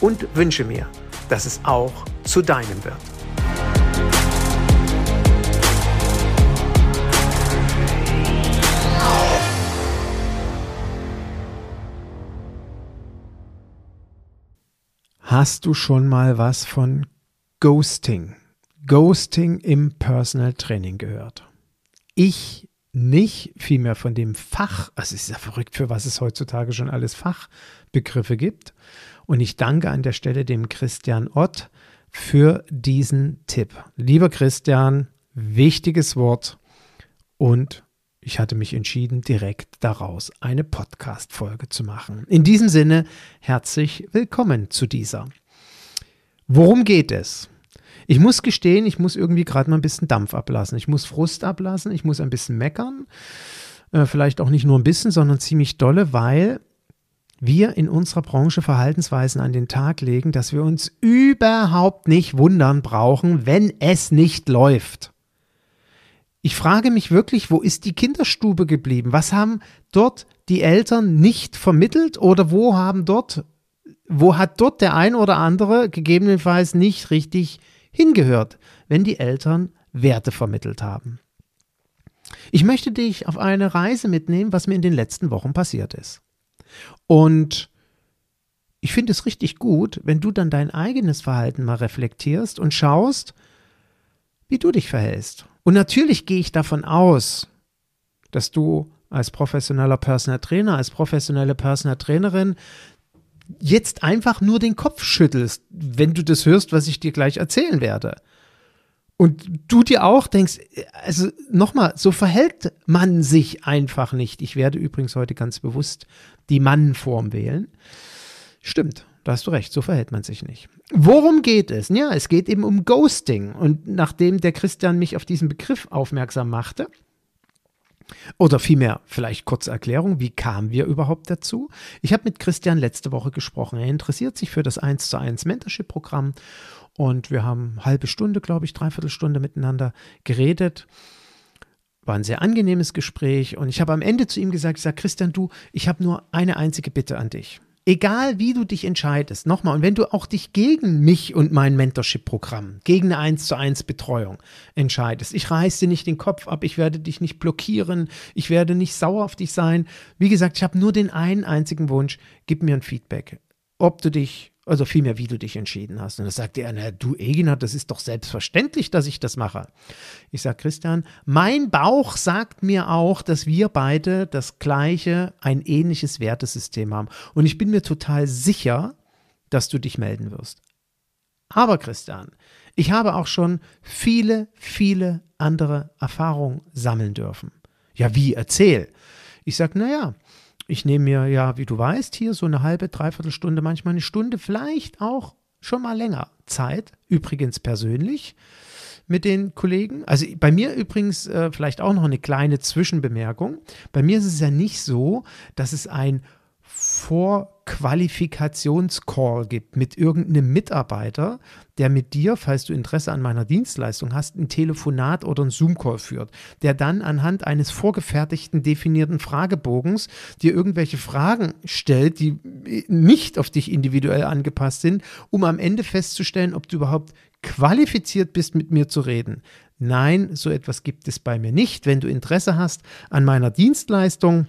und wünsche mir, dass es auch zu deinem wird. Hast du schon mal was von Ghosting, Ghosting im Personal Training gehört? Ich nicht, vielmehr von dem Fach, also es ist ja verrückt, für was es heutzutage schon alles Fachbegriffe gibt. Und ich danke an der Stelle dem Christian Ott für diesen Tipp. Lieber Christian, wichtiges Wort und ich hatte mich entschieden, direkt daraus eine Podcast-Folge zu machen. In diesem Sinne, herzlich willkommen zu dieser. Worum geht es? Ich muss gestehen, ich muss irgendwie gerade mal ein bisschen Dampf ablassen. Ich muss Frust ablassen, ich muss ein bisschen meckern. Äh, vielleicht auch nicht nur ein bisschen, sondern ziemlich dolle, weil wir in unserer Branche Verhaltensweisen an den Tag legen, dass wir uns überhaupt nicht wundern brauchen, wenn es nicht läuft. Ich frage mich wirklich, wo ist die Kinderstube geblieben? Was haben dort die Eltern nicht vermittelt oder wo haben dort, wo hat dort der ein oder andere gegebenenfalls nicht richtig hingehört, wenn die Eltern Werte vermittelt haben. Ich möchte dich auf eine Reise mitnehmen, was mir in den letzten Wochen passiert ist. Und ich finde es richtig gut, wenn du dann dein eigenes Verhalten mal reflektierst und schaust, wie du dich verhältst. Und natürlich gehe ich davon aus, dass du als professioneller Personal Trainer, als professionelle Personal Trainerin jetzt einfach nur den Kopf schüttelst, wenn du das hörst, was ich dir gleich erzählen werde. Und du dir auch denkst, also nochmal, so verhält man sich einfach nicht. Ich werde übrigens heute ganz bewusst die Mannform wählen. Stimmt, da hast du recht, so verhält man sich nicht. Worum geht es? Ja, es geht eben um Ghosting. Und nachdem der Christian mich auf diesen Begriff aufmerksam machte, oder vielmehr, vielleicht kurze Erklärung, wie kamen wir überhaupt dazu? Ich habe mit Christian letzte Woche gesprochen. Er interessiert sich für das 1 zu 1 Mentorship-Programm und wir haben eine halbe Stunde, glaube ich, dreiviertel Stunde miteinander geredet. War ein sehr angenehmes Gespräch und ich habe am Ende zu ihm gesagt, ich sage, Christian, du, ich habe nur eine einzige Bitte an dich. Egal wie du dich entscheidest, nochmal, und wenn du auch dich gegen mich und mein Mentorship-Programm, gegen eine 1 zu 1 Betreuung entscheidest, ich reiße dir nicht den Kopf ab, ich werde dich nicht blockieren, ich werde nicht sauer auf dich sein. Wie gesagt, ich habe nur den einen einzigen Wunsch, gib mir ein Feedback, ob du dich also vielmehr, wie du dich entschieden hast. Und da sagt er, na, du Egina, das ist doch selbstverständlich, dass ich das mache. Ich sage, Christian, mein Bauch sagt mir auch, dass wir beide das gleiche, ein ähnliches Wertesystem haben. Und ich bin mir total sicher, dass du dich melden wirst. Aber Christian, ich habe auch schon viele, viele andere Erfahrungen sammeln dürfen. Ja, wie? Erzähl. Ich sage, naja, ich nehme mir ja, wie du weißt, hier so eine halbe, dreiviertel Stunde, manchmal eine Stunde, vielleicht auch schon mal länger Zeit, übrigens persönlich mit den Kollegen. Also bei mir übrigens äh, vielleicht auch noch eine kleine Zwischenbemerkung. Bei mir ist es ja nicht so, dass es ein Vorqualifikationscall gibt mit irgendeinem Mitarbeiter, der mit dir, falls du Interesse an meiner Dienstleistung hast, ein Telefonat oder ein Zoom-Call führt, der dann anhand eines vorgefertigten, definierten Fragebogens dir irgendwelche Fragen stellt, die nicht auf dich individuell angepasst sind, um am Ende festzustellen, ob du überhaupt qualifiziert bist, mit mir zu reden. Nein, so etwas gibt es bei mir nicht. Wenn du Interesse hast an meiner Dienstleistung,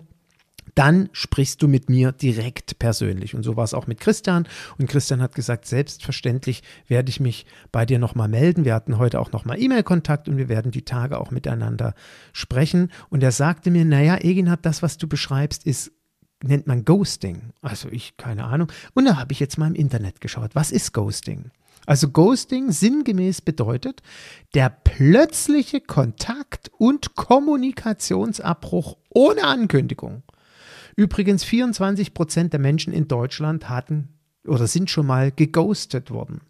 dann sprichst du mit mir direkt persönlich. Und so war es auch mit Christian. Und Christian hat gesagt, selbstverständlich werde ich mich bei dir nochmal melden. Wir hatten heute auch nochmal E-Mail-Kontakt und wir werden die Tage auch miteinander sprechen. Und er sagte mir, naja, Egin hat das, was du beschreibst, ist nennt man Ghosting. Also ich, keine Ahnung. Und da habe ich jetzt mal im Internet geschaut. Was ist Ghosting? Also Ghosting sinngemäß bedeutet der plötzliche Kontakt und Kommunikationsabbruch ohne Ankündigung. Übrigens 24 Prozent der Menschen in Deutschland hatten oder sind schon mal geghostet worden.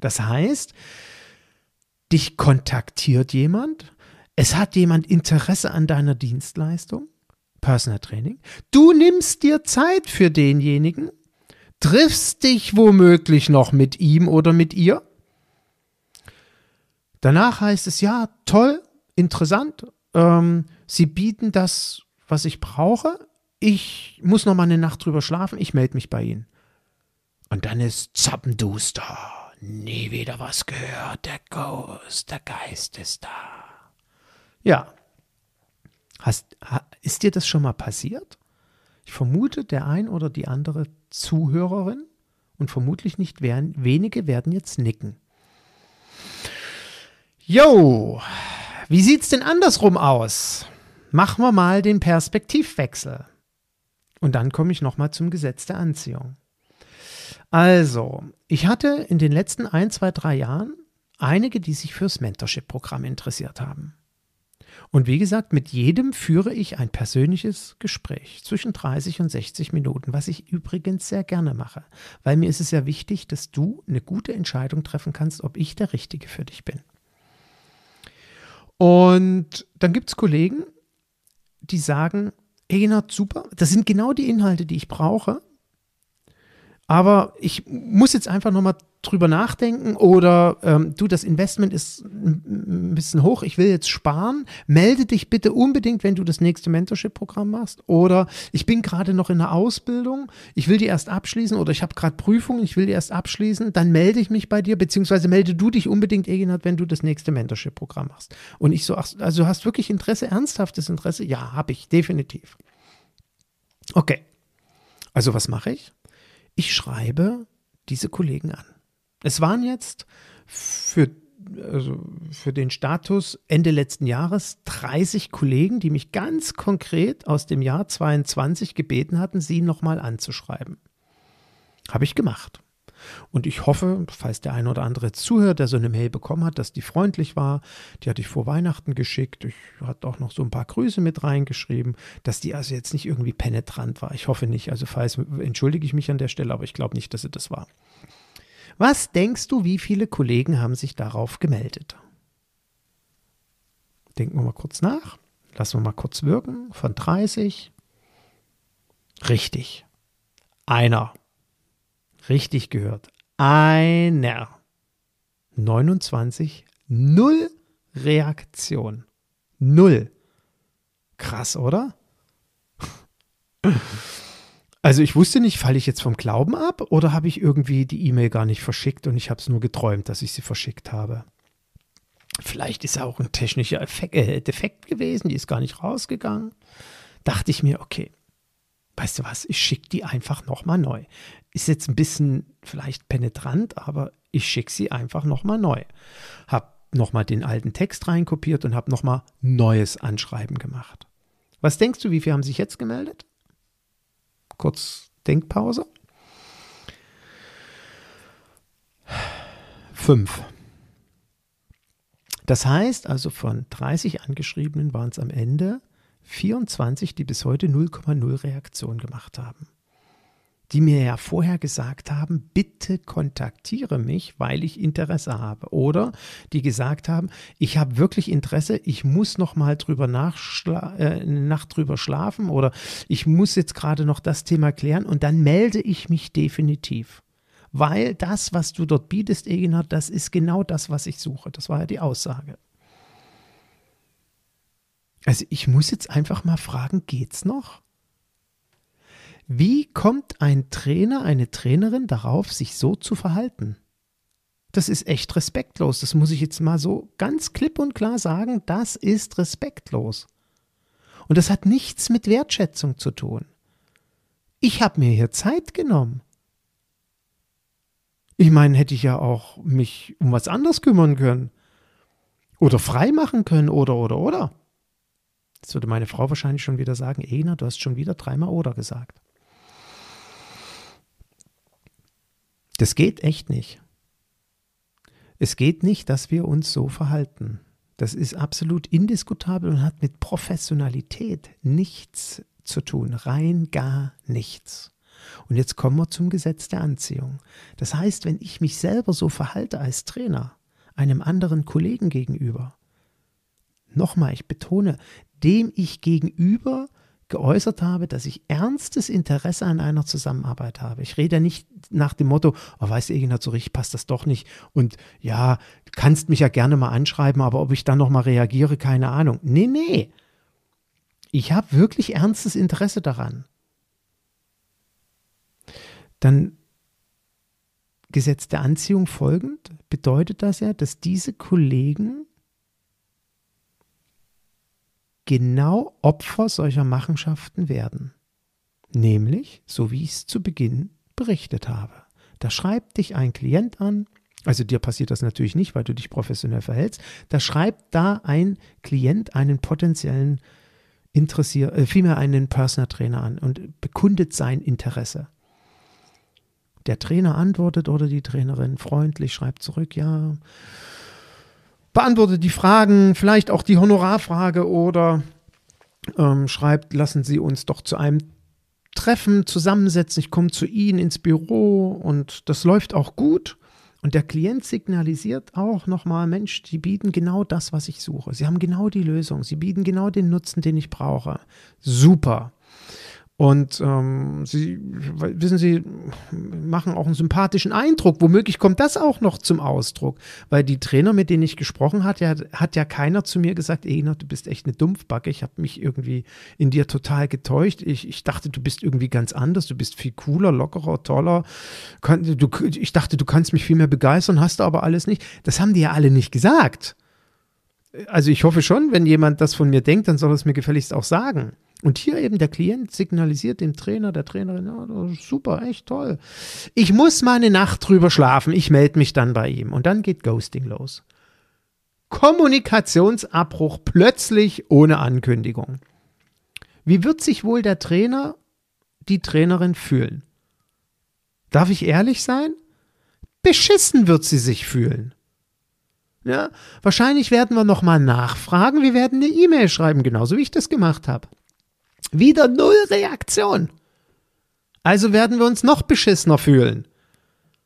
Das heißt, dich kontaktiert jemand, es hat jemand Interesse an deiner Dienstleistung, Personal Training, du nimmst dir Zeit für denjenigen triffst dich womöglich noch mit ihm oder mit ihr. Danach heißt es, ja, toll, interessant, ähm, sie bieten das, was ich brauche. Ich muss noch mal eine Nacht drüber schlafen, ich melde mich bei Ihnen. Und dann ist Zappenduster. Nie wieder was gehört, der Ghost, der Geist ist da. Ja. Hast, ist dir das schon mal passiert? Ich vermute, der ein oder die andere Zuhörerin und vermutlich nicht werden, wenige werden jetzt nicken. Jo, wie sieht's denn andersrum aus? Machen wir mal den Perspektivwechsel. Und dann komme ich nochmal zum Gesetz der Anziehung. Also, ich hatte in den letzten ein, zwei, drei Jahren einige, die sich fürs Mentorship-Programm interessiert haben. Und wie gesagt, mit jedem führe ich ein persönliches Gespräch zwischen 30 und 60 Minuten, was ich übrigens sehr gerne mache, weil mir ist es ja wichtig, dass du eine gute Entscheidung treffen kannst, ob ich der Richtige für dich bin. Und dann gibt es Kollegen, die sagen, Egenhard, super, das sind genau die Inhalte, die ich brauche. Aber ich muss jetzt einfach nochmal drüber nachdenken oder ähm, du, das Investment ist ein bisschen hoch, ich will jetzt sparen, melde dich bitte unbedingt, wenn du das nächste Mentorship-Programm machst. Oder ich bin gerade noch in der Ausbildung, ich will die erst abschließen oder ich habe gerade Prüfungen, ich will die erst abschließen, dann melde ich mich bei dir, beziehungsweise melde du dich unbedingt, Eginhard, wenn du das nächste Mentorship-Programm machst. Und ich so, ach, also du hast wirklich Interesse, ernsthaftes Interesse? Ja, habe ich, definitiv. Okay. Also was mache ich? Ich schreibe diese Kollegen an. Es waren jetzt für, also für den Status Ende letzten Jahres 30 Kollegen, die mich ganz konkret aus dem Jahr 22 gebeten hatten, sie nochmal anzuschreiben. Habe ich gemacht. Und ich hoffe, falls der eine oder andere zuhört, der so eine Mail bekommen hat, dass die freundlich war. Die hatte ich vor Weihnachten geschickt. Ich hatte auch noch so ein paar Grüße mit reingeschrieben, dass die also jetzt nicht irgendwie penetrant war. Ich hoffe nicht. Also falls entschuldige ich mich an der Stelle, aber ich glaube nicht, dass sie das war. Was denkst du, wie viele Kollegen haben sich darauf gemeldet? Denken wir mal kurz nach. Lassen wir mal kurz wirken. Von 30. Richtig. Einer. Richtig gehört. Einer. 29. Null Reaktion. Null. Krass, oder? Also ich wusste nicht, falle ich jetzt vom Glauben ab oder habe ich irgendwie die E-Mail gar nicht verschickt und ich habe es nur geträumt, dass ich sie verschickt habe. Vielleicht ist auch ein technischer Effekt, äh, Defekt gewesen, die ist gar nicht rausgegangen. Dachte ich mir, okay, weißt du was, ich schicke die einfach nochmal neu. Ist jetzt ein bisschen vielleicht penetrant, aber ich schicke sie einfach nochmal neu. Hab nochmal den alten Text reinkopiert und habe nochmal neues Anschreiben gemacht. Was denkst du, wie viele haben sich jetzt gemeldet? Kurz Denkpause. Fünf. Das heißt also, von 30 Angeschriebenen waren es am Ende 24, die bis heute 0,0 Reaktion gemacht haben die mir ja vorher gesagt haben, bitte kontaktiere mich, weil ich Interesse habe. Oder die gesagt haben, ich habe wirklich Interesse, ich muss noch mal drüber nachschla äh, Nacht drüber schlafen oder ich muss jetzt gerade noch das Thema klären und dann melde ich mich definitiv. Weil das, was du dort bietest, Eginhard, das ist genau das, was ich suche. Das war ja die Aussage. Also ich muss jetzt einfach mal fragen, geht's noch? Wie kommt ein Trainer, eine Trainerin darauf, sich so zu verhalten? Das ist echt respektlos. Das muss ich jetzt mal so ganz klipp und klar sagen. Das ist respektlos. Und das hat nichts mit Wertschätzung zu tun. Ich habe mir hier Zeit genommen. Ich meine, hätte ich ja auch mich um was anderes kümmern können. Oder frei machen können oder, oder, oder. Jetzt würde meine Frau wahrscheinlich schon wieder sagen, Ena, du hast schon wieder dreimal oder gesagt. Das geht echt nicht. Es geht nicht, dass wir uns so verhalten. Das ist absolut indiskutabel und hat mit Professionalität nichts zu tun, rein gar nichts. Und jetzt kommen wir zum Gesetz der Anziehung. Das heißt, wenn ich mich selber so verhalte als Trainer, einem anderen Kollegen gegenüber, nochmal, ich betone, dem ich gegenüber geäußert habe, dass ich ernstes Interesse an einer Zusammenarbeit habe. Ich rede nicht nach dem Motto, oh, weißt du, Egina, so richtig passt das doch nicht. Und ja, du kannst mich ja gerne mal anschreiben, aber ob ich dann nochmal reagiere, keine Ahnung. Nee, nee. Ich habe wirklich ernstes Interesse daran. Dann Gesetz der Anziehung folgend bedeutet das ja, dass diese Kollegen genau Opfer solcher Machenschaften werden. Nämlich, so wie ich es zu Beginn berichtet habe. Da schreibt dich ein Klient an, also dir passiert das natürlich nicht, weil du dich professionell verhältst, da schreibt da ein Klient einen potenziellen Interessier, äh, vielmehr einen Personal Trainer an und bekundet sein Interesse. Der Trainer antwortet oder die Trainerin freundlich schreibt zurück, ja, beantwortet die Fragen, vielleicht auch die Honorarfrage oder ähm, schreibt, lassen Sie uns doch zu einem Treffen zusammensetzen. Ich komme zu Ihnen ins Büro und das läuft auch gut. Und der Klient signalisiert auch nochmal, Mensch, die bieten genau das, was ich suche. Sie haben genau die Lösung. Sie bieten genau den Nutzen, den ich brauche. Super. Und ähm, sie, wissen Sie, machen auch einen sympathischen Eindruck. Womöglich kommt das auch noch zum Ausdruck. Weil die Trainer, mit denen ich gesprochen hatte, ja, hat ja keiner zu mir gesagt, Ena, du bist echt eine Dumpfbacke. Ich habe mich irgendwie in dir total getäuscht. Ich, ich dachte, du bist irgendwie ganz anders. Du bist viel cooler, lockerer, toller. Du, ich dachte, du kannst mich viel mehr begeistern, hast du aber alles nicht. Das haben die ja alle nicht gesagt. Also ich hoffe schon, wenn jemand das von mir denkt, dann soll es mir gefälligst auch sagen. Und hier eben der Klient signalisiert dem Trainer, der Trainerin, ja, super, echt toll. Ich muss mal eine Nacht drüber schlafen, ich melde mich dann bei ihm. Und dann geht Ghosting los. Kommunikationsabbruch plötzlich ohne Ankündigung. Wie wird sich wohl der Trainer, die Trainerin fühlen? Darf ich ehrlich sein? Beschissen wird sie sich fühlen. Ja, wahrscheinlich werden wir nochmal nachfragen, wir werden eine E-Mail schreiben, genauso wie ich das gemacht habe. Wieder null Reaktion. Also werden wir uns noch beschissener fühlen.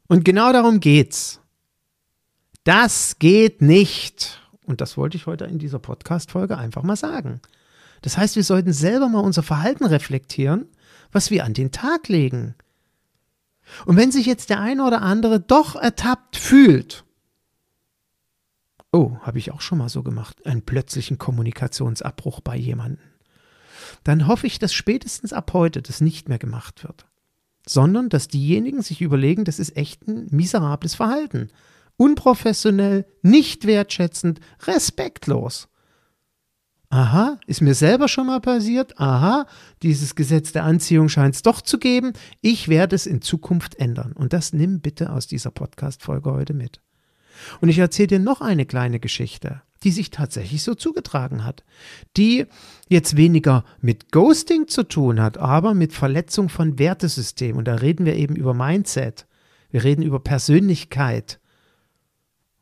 Und genau darum geht's. Das geht nicht. Und das wollte ich heute in dieser Podcast-Folge einfach mal sagen. Das heißt, wir sollten selber mal unser Verhalten reflektieren, was wir an den Tag legen. Und wenn sich jetzt der eine oder andere doch ertappt fühlt, oh, habe ich auch schon mal so gemacht, einen plötzlichen Kommunikationsabbruch bei jemandem dann hoffe ich, dass spätestens ab heute das nicht mehr gemacht wird. Sondern, dass diejenigen sich überlegen, das ist echt ein miserables Verhalten. Unprofessionell, nicht wertschätzend, respektlos. Aha, ist mir selber schon mal passiert. Aha, dieses Gesetz der Anziehung scheint es doch zu geben. Ich werde es in Zukunft ändern. Und das nimm bitte aus dieser Podcast-Folge heute mit. Und ich erzähle dir noch eine kleine Geschichte die sich tatsächlich so zugetragen hat, die jetzt weniger mit Ghosting zu tun hat, aber mit Verletzung von Wertesystemen. Und da reden wir eben über Mindset. Wir reden über Persönlichkeit.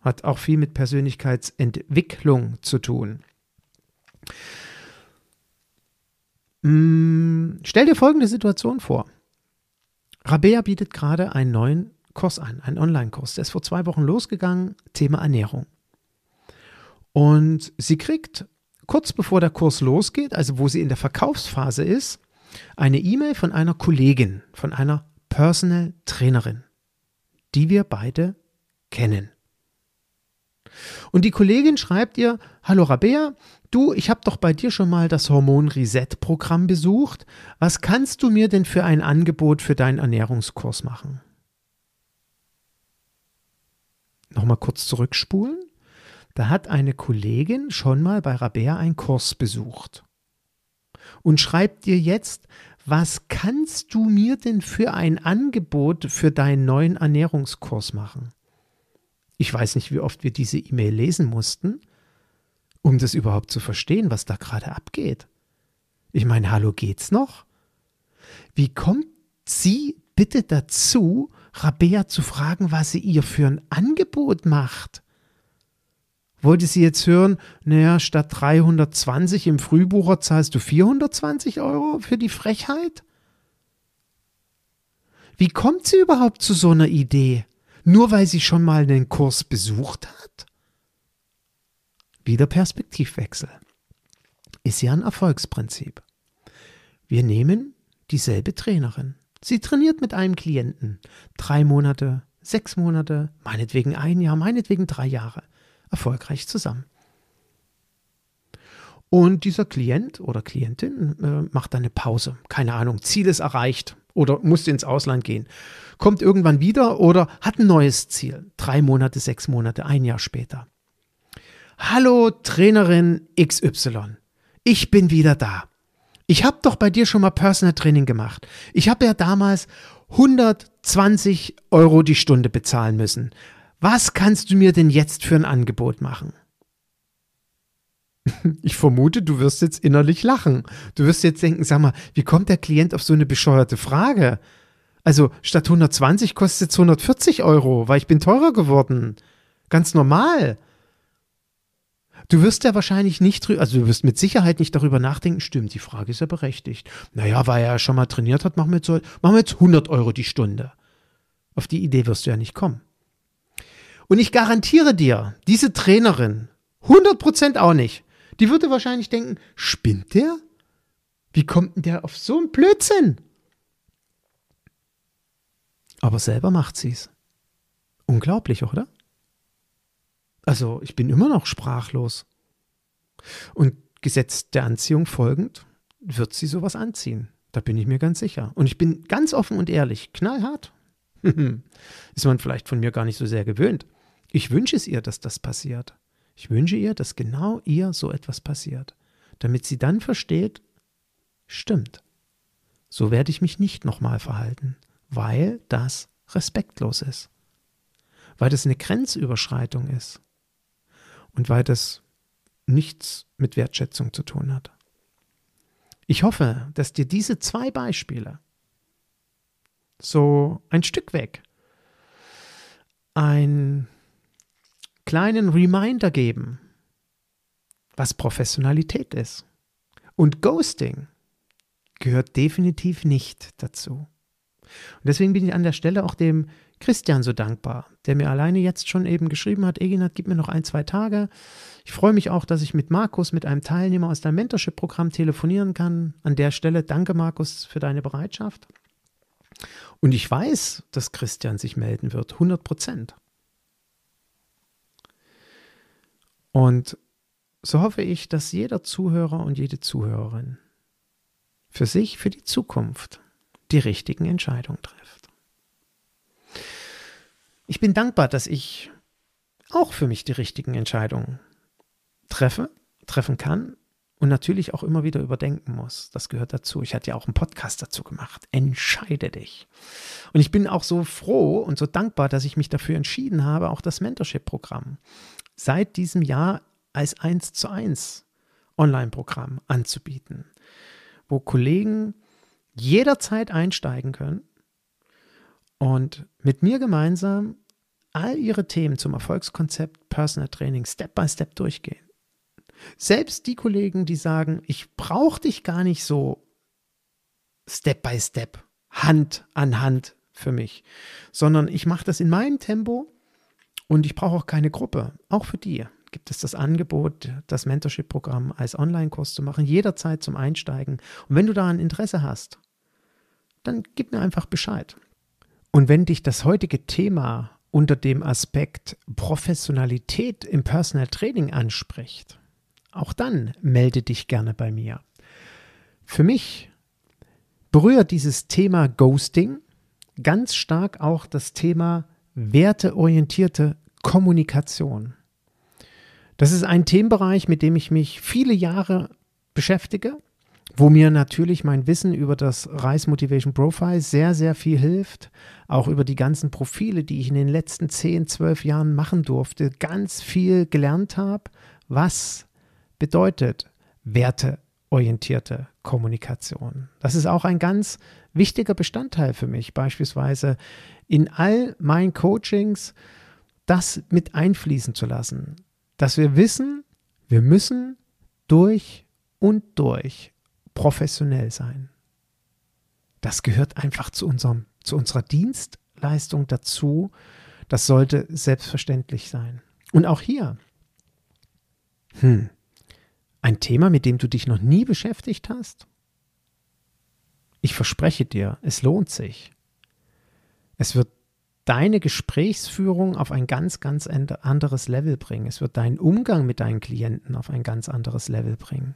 Hat auch viel mit Persönlichkeitsentwicklung zu tun. Hm, stell dir folgende Situation vor. Rabea bietet gerade einen neuen Kurs an, einen Online-Kurs. Der ist vor zwei Wochen losgegangen, Thema Ernährung. Und sie kriegt kurz bevor der Kurs losgeht, also wo sie in der Verkaufsphase ist, eine E-Mail von einer Kollegin, von einer Personal Trainerin, die wir beide kennen. Und die Kollegin schreibt ihr, Hallo Rabea, du, ich habe doch bei dir schon mal das Hormon Reset Programm besucht. Was kannst du mir denn für ein Angebot für deinen Ernährungskurs machen? Nochmal kurz zurückspulen. Da hat eine Kollegin schon mal bei Rabea einen Kurs besucht und schreibt dir jetzt, was kannst du mir denn für ein Angebot für deinen neuen Ernährungskurs machen? Ich weiß nicht, wie oft wir diese E-Mail lesen mussten, um das überhaupt zu verstehen, was da gerade abgeht. Ich meine, hallo, geht's noch? Wie kommt sie bitte dazu, Rabea zu fragen, was sie ihr für ein Angebot macht? Wollte sie jetzt hören, naja, statt 320 im Frühbucher zahlst du 420 Euro für die Frechheit? Wie kommt sie überhaupt zu so einer Idee? Nur weil sie schon mal einen Kurs besucht hat? Wieder Perspektivwechsel. Ist ja ein Erfolgsprinzip. Wir nehmen dieselbe Trainerin. Sie trainiert mit einem Klienten. Drei Monate, sechs Monate, meinetwegen ein Jahr, meinetwegen drei Jahre erfolgreich zusammen. Und dieser Klient oder Klientin äh, macht eine Pause. Keine Ahnung, Ziel ist erreicht oder musste ins Ausland gehen. Kommt irgendwann wieder oder hat ein neues Ziel. Drei Monate, sechs Monate, ein Jahr später. Hallo Trainerin XY. Ich bin wieder da. Ich habe doch bei dir schon mal Personal Training gemacht. Ich habe ja damals 120 Euro die Stunde bezahlen müssen. Was kannst du mir denn jetzt für ein Angebot machen? Ich vermute, du wirst jetzt innerlich lachen. Du wirst jetzt denken, sag mal, wie kommt der Klient auf so eine bescheuerte Frage? Also statt 120 kostet es 140 Euro, weil ich bin teurer geworden. Ganz normal. Du wirst ja wahrscheinlich nicht, also du wirst mit Sicherheit nicht darüber nachdenken, stimmt, die Frage ist ja berechtigt. Naja, weil er ja schon mal trainiert hat, machen wir, jetzt, machen wir jetzt 100 Euro die Stunde. Auf die Idee wirst du ja nicht kommen. Und ich garantiere dir, diese Trainerin, 100% auch nicht, die würde wahrscheinlich denken, spinnt der? Wie kommt denn der auf so einen Blödsinn? Aber selber macht sie es. Unglaublich, oder? Also, ich bin immer noch sprachlos. Und Gesetz der Anziehung folgend wird sie sowas anziehen. Da bin ich mir ganz sicher. Und ich bin ganz offen und ehrlich, knallhart. Ist man vielleicht von mir gar nicht so sehr gewöhnt. Ich wünsche es ihr, dass das passiert. Ich wünsche ihr, dass genau ihr so etwas passiert, damit sie dann versteht, stimmt, so werde ich mich nicht nochmal verhalten, weil das respektlos ist, weil das eine Grenzüberschreitung ist und weil das nichts mit Wertschätzung zu tun hat. Ich hoffe, dass dir diese zwei Beispiele so ein Stück weg ein kleinen Reminder geben, was Professionalität ist. Und Ghosting gehört definitiv nicht dazu. Und deswegen bin ich an der Stelle auch dem Christian so dankbar, der mir alleine jetzt schon eben geschrieben hat, Eginat, gib mir noch ein, zwei Tage. Ich freue mich auch, dass ich mit Markus, mit einem Teilnehmer aus deinem Mentorship-Programm telefonieren kann. An der Stelle danke, Markus, für deine Bereitschaft. Und ich weiß, dass Christian sich melden wird, 100 Prozent. Und so hoffe ich, dass jeder Zuhörer und jede Zuhörerin für sich, für die Zukunft die richtigen Entscheidungen trifft. Ich bin dankbar, dass ich auch für mich die richtigen Entscheidungen treffe, treffen kann und natürlich auch immer wieder überdenken muss. Das gehört dazu. Ich hatte ja auch einen Podcast dazu gemacht. Entscheide dich. Und ich bin auch so froh und so dankbar, dass ich mich dafür entschieden habe, auch das Mentorship-Programm seit diesem Jahr als 1 zu 1 Online-Programm anzubieten, wo Kollegen jederzeit einsteigen können und mit mir gemeinsam all ihre Themen zum Erfolgskonzept Personal Training Step by Step durchgehen. Selbst die Kollegen, die sagen, ich brauche dich gar nicht so Step by Step, Hand an Hand für mich, sondern ich mache das in meinem Tempo und ich brauche auch keine Gruppe. Auch für die gibt es das Angebot, das Mentorship-Programm als Online-Kurs zu machen, jederzeit zum Einsteigen. Und wenn du daran Interesse hast, dann gib mir einfach Bescheid. Und wenn dich das heutige Thema unter dem Aspekt Professionalität im Personal Training anspricht, auch dann melde dich gerne bei mir. Für mich berührt dieses Thema Ghosting ganz stark auch das Thema werteorientierte Kommunikation. Das ist ein Themenbereich, mit dem ich mich viele Jahre beschäftige, wo mir natürlich mein Wissen über das Rise Motivation Profile sehr, sehr viel hilft. Auch über die ganzen Profile, die ich in den letzten 10, 12 Jahren machen durfte, ganz viel gelernt habe, was bedeutet werteorientierte Kommunikation. Das ist auch ein ganz wichtiger Bestandteil für mich, beispielsweise in all meinen Coachings das mit einfließen zu lassen, dass wir wissen, wir müssen durch und durch professionell sein. Das gehört einfach zu, unserem, zu unserer Dienstleistung dazu. Das sollte selbstverständlich sein. Und auch hier, hm, ein Thema, mit dem du dich noch nie beschäftigt hast? Ich verspreche dir, es lohnt sich. Es wird deine Gesprächsführung auf ein ganz, ganz anderes Level bringen. Es wird deinen Umgang mit deinen Klienten auf ein ganz anderes Level bringen.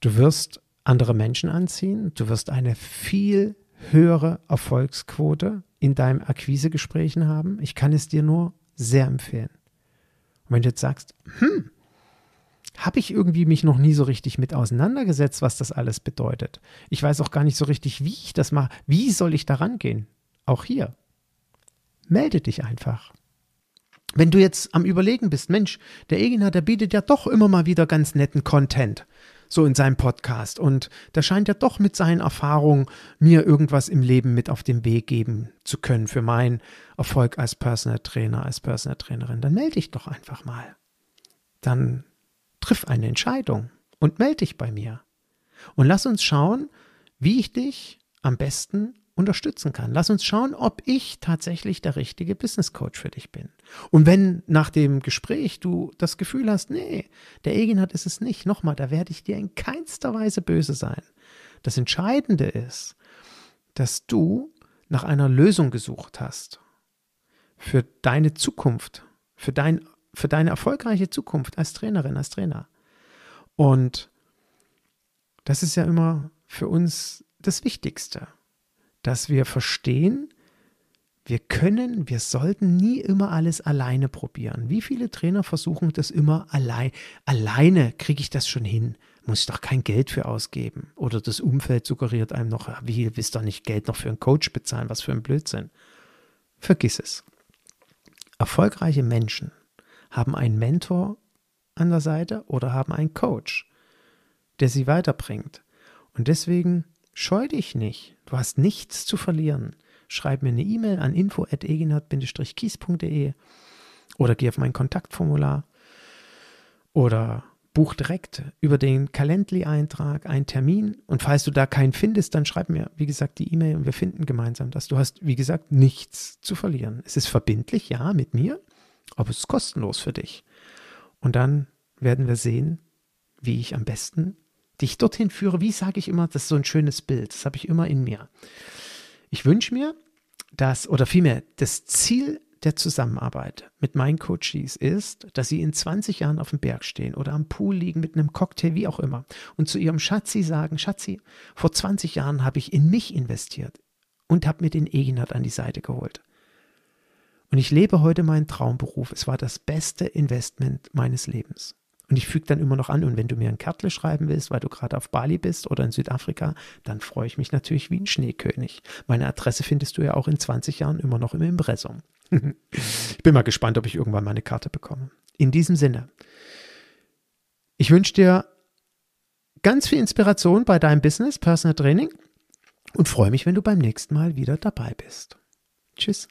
Du wirst andere Menschen anziehen, du wirst eine viel höhere Erfolgsquote in deinen Akquisegesprächen haben. Ich kann es dir nur sehr empfehlen. Und wenn du jetzt sagst, hm, habe ich irgendwie mich noch nie so richtig mit auseinandergesetzt, was das alles bedeutet. Ich weiß auch gar nicht so richtig, wie ich das mache. Wie soll ich da rangehen? Auch hier. Melde dich einfach. Wenn du jetzt am Überlegen bist, Mensch, der Eginer, der bietet ja doch immer mal wieder ganz netten Content so in seinem Podcast. Und der scheint ja doch mit seinen Erfahrungen mir irgendwas im Leben mit auf den Weg geben zu können für meinen Erfolg als Personal Trainer, als Personal Trainerin. Dann melde dich doch einfach mal. Dann triff eine Entscheidung und melde dich bei mir. Und lass uns schauen, wie ich dich am besten unterstützen kann. Lass uns schauen, ob ich tatsächlich der richtige Business Coach für dich bin. Und wenn nach dem Gespräch du das Gefühl hast, nee, der Eginhard ist es nicht, nochmal, da werde ich dir in keinster Weise böse sein. Das Entscheidende ist, dass du nach einer Lösung gesucht hast für deine Zukunft, für, dein, für deine erfolgreiche Zukunft als Trainerin, als Trainer. Und das ist ja immer für uns das Wichtigste dass wir verstehen, wir können, wir sollten nie immer alles alleine probieren. Wie viele Trainer versuchen das immer allein? Alleine kriege ich das schon hin. Muss ich doch kein Geld für ausgeben. Oder das Umfeld suggeriert einem noch, wie willst doch nicht Geld noch für einen Coach bezahlen? Was für ein Blödsinn. Vergiss es. Erfolgreiche Menschen haben einen Mentor an der Seite oder haben einen Coach, der sie weiterbringt. Und deswegen Scheu dich nicht. Du hast nichts zu verlieren. Schreib mir eine E-Mail an info.eginhard-kies.de oder geh auf mein Kontaktformular oder buch direkt über den Calendly-Eintrag einen Termin und falls du da keinen findest, dann schreib mir, wie gesagt, die E-Mail und wir finden gemeinsam das. Du hast, wie gesagt, nichts zu verlieren. Es ist verbindlich, ja, mit mir, aber es ist kostenlos für dich. Und dann werden wir sehen, wie ich am besten dich dorthin führe, wie sage ich immer, das ist so ein schönes Bild, das habe ich immer in mir. Ich wünsche mir, dass, oder vielmehr, das Ziel der Zusammenarbeit mit meinen Coaches ist, dass sie in 20 Jahren auf dem Berg stehen oder am Pool liegen mit einem Cocktail, wie auch immer, und zu ihrem Schatzi sagen, Schatzi, vor 20 Jahren habe ich in mich investiert und habe mir den Eginat an die Seite geholt. Und ich lebe heute meinen Traumberuf. Es war das beste Investment meines Lebens. Und ich füge dann immer noch an, und wenn du mir ein Kärtle schreiben willst, weil du gerade auf Bali bist oder in Südafrika, dann freue ich mich natürlich wie ein Schneekönig. Meine Adresse findest du ja auch in 20 Jahren immer noch im Impressum. ich bin mal gespannt, ob ich irgendwann mal eine Karte bekomme. In diesem Sinne, ich wünsche dir ganz viel Inspiration bei deinem Business, Personal Training und freue mich, wenn du beim nächsten Mal wieder dabei bist. Tschüss.